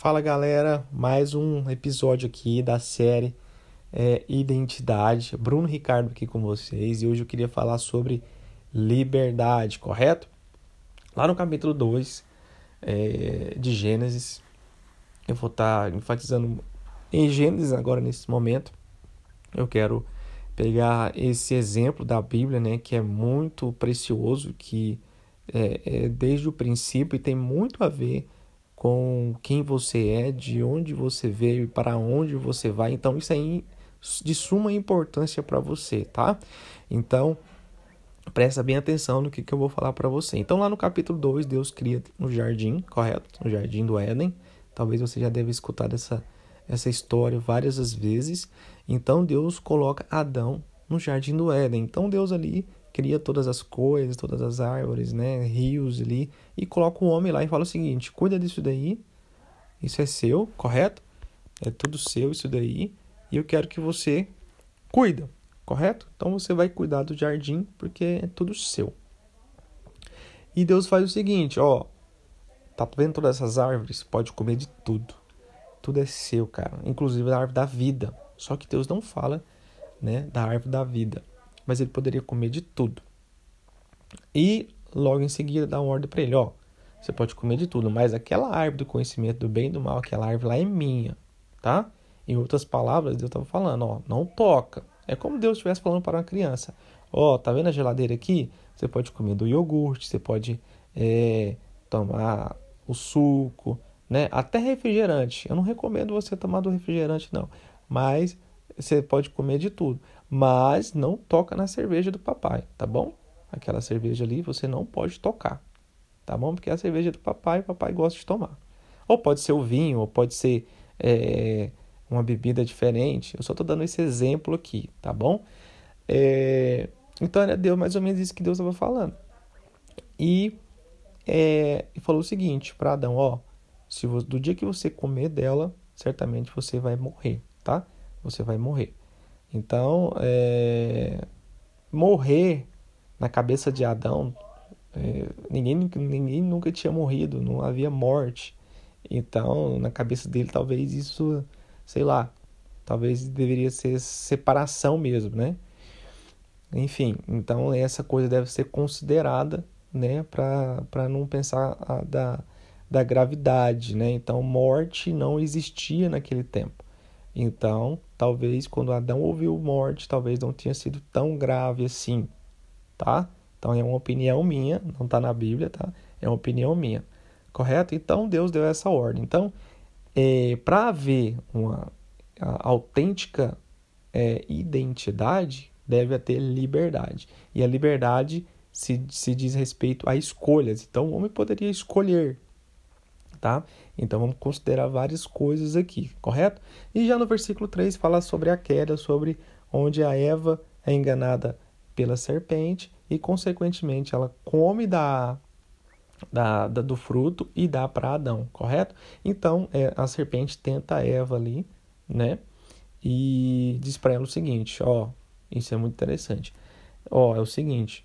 Fala galera, mais um episódio aqui da série é, Identidade. Bruno Ricardo aqui com vocês e hoje eu queria falar sobre liberdade, correto? Lá no capítulo 2 é, de Gênesis, eu vou estar tá enfatizando em Gênesis agora nesse momento. Eu quero pegar esse exemplo da Bíblia, né, que é muito precioso, que é, é desde o princípio e tem muito a ver com quem você é, de onde você veio e para onde você vai. Então, isso é de suma importância para você, tá? Então, presta bem atenção no que, que eu vou falar para você. Então, lá no capítulo 2, Deus cria no jardim, correto? No jardim do Éden. Talvez você já deve escutar essa, essa história várias vezes. Então, Deus coloca Adão no jardim do Éden. Então, Deus ali cria todas as coisas, todas as árvores, né, rios ali, e coloca o homem lá e fala o seguinte: cuida disso daí, isso é seu, correto? É tudo seu isso daí, e eu quero que você cuida, correto? Então você vai cuidar do jardim porque é tudo seu. E Deus faz o seguinte, ó, tá vendo todas essas árvores? Pode comer de tudo. Tudo é seu, cara, inclusive a árvore da vida. Só que Deus não fala, né, da árvore da vida mas ele poderia comer de tudo. E logo em seguida dá uma ordem para ele, ó, você pode comer de tudo, mas aquela árvore do conhecimento do bem e do mal, aquela árvore lá é minha, tá? Em outras palavras, Deus estava falando, ó, não toca. É como Deus estivesse falando para uma criança, ó, tá vendo a geladeira aqui? Você pode comer do iogurte, você pode é, tomar o suco, né? Até refrigerante. Eu não recomendo você tomar do refrigerante, não. Mas você pode comer de tudo mas não toca na cerveja do papai, tá bom? Aquela cerveja ali você não pode tocar, tá bom? Porque é a cerveja do papai, o papai gosta de tomar. Ou pode ser o vinho, ou pode ser é, uma bebida diferente. Eu só estou dando esse exemplo aqui, tá bom? É, então era Deus mais ou menos isso que Deus estava falando. E, é, falou o seguinte para Adão: ó, se do dia que você comer dela, certamente você vai morrer, tá? Você vai morrer. Então, é, morrer na cabeça de Adão, é, ninguém, ninguém nunca tinha morrido, não havia morte. Então, na cabeça dele, talvez isso, sei lá, talvez deveria ser separação mesmo, né? Enfim, então essa coisa deve ser considerada, né, para não pensar a, da, da gravidade, né? Então, morte não existia naquele tempo. Então, talvez quando Adão ouviu morte, talvez não tenha sido tão grave assim, tá? Então é uma opinião minha, não está na Bíblia, tá? É uma opinião minha, correto? Então Deus deu essa ordem. Então, é, para haver uma autêntica é, identidade, deve ter liberdade. E a liberdade se, se diz respeito a escolhas. Então o homem poderia escolher tá? Então vamos considerar várias coisas aqui, correto? E já no versículo 3 fala sobre a queda, sobre onde a Eva é enganada pela serpente e consequentemente ela come da, da, da do fruto e dá para Adão, correto? Então é, a serpente tenta a Eva ali, né? E diz para ela o seguinte, ó, isso é muito interessante. Ó, é o seguinte,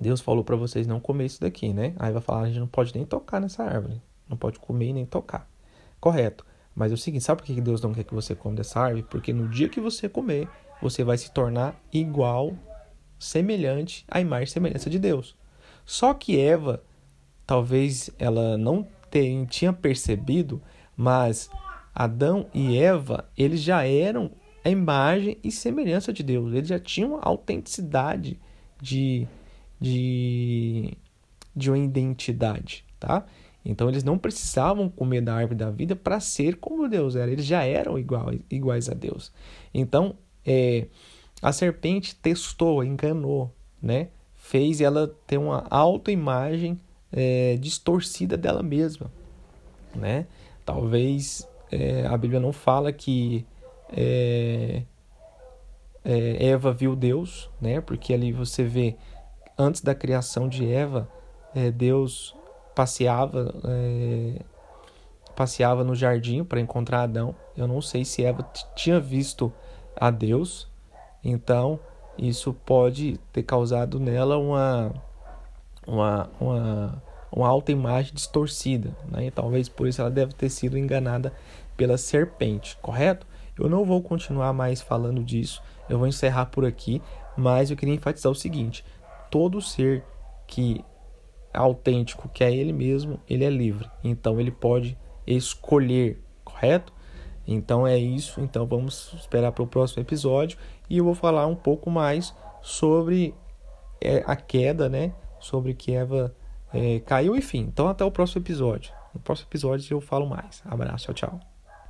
Deus falou para vocês não comer isso daqui, né? Aí vai falar, a gente não pode nem tocar nessa árvore. Não pode comer nem tocar. Correto. Mas é o seguinte, sabe por que Deus não quer que você coma dessa árvore? Porque no dia que você comer, você vai se tornar igual, semelhante à imagem e semelhança de Deus. Só que Eva, talvez ela não tenha, tinha percebido, mas Adão e Eva, eles já eram a imagem e semelhança de Deus. Eles já tinham a autenticidade de, de, de uma identidade, tá? Então eles não precisavam comer da árvore da vida para ser como Deus era, eles já eram igual, iguais a Deus. Então é, a serpente testou, enganou, né? fez ela ter uma autoimagem é, distorcida dela mesma. Né? Talvez é, a Bíblia não fala que é, é, Eva viu Deus, né? porque ali você vê, antes da criação de Eva, é, Deus passeava é, passeava no jardim para encontrar Adão. Eu não sei se Eva tinha visto a Deus, então isso pode ter causado nela uma uma, uma, uma autoimagem distorcida, né? E talvez por isso ela deve ter sido enganada pela serpente, correto? Eu não vou continuar mais falando disso, eu vou encerrar por aqui, mas eu queria enfatizar o seguinte: todo ser que autêntico, que é ele mesmo, ele é livre. Então ele pode escolher, correto? Então é isso. Então vamos esperar para o próximo episódio e eu vou falar um pouco mais sobre é, a queda, né? Sobre que Eva é, caiu, enfim. Então até o próximo episódio. No próximo episódio eu falo mais. Abraço, tchau, tchau.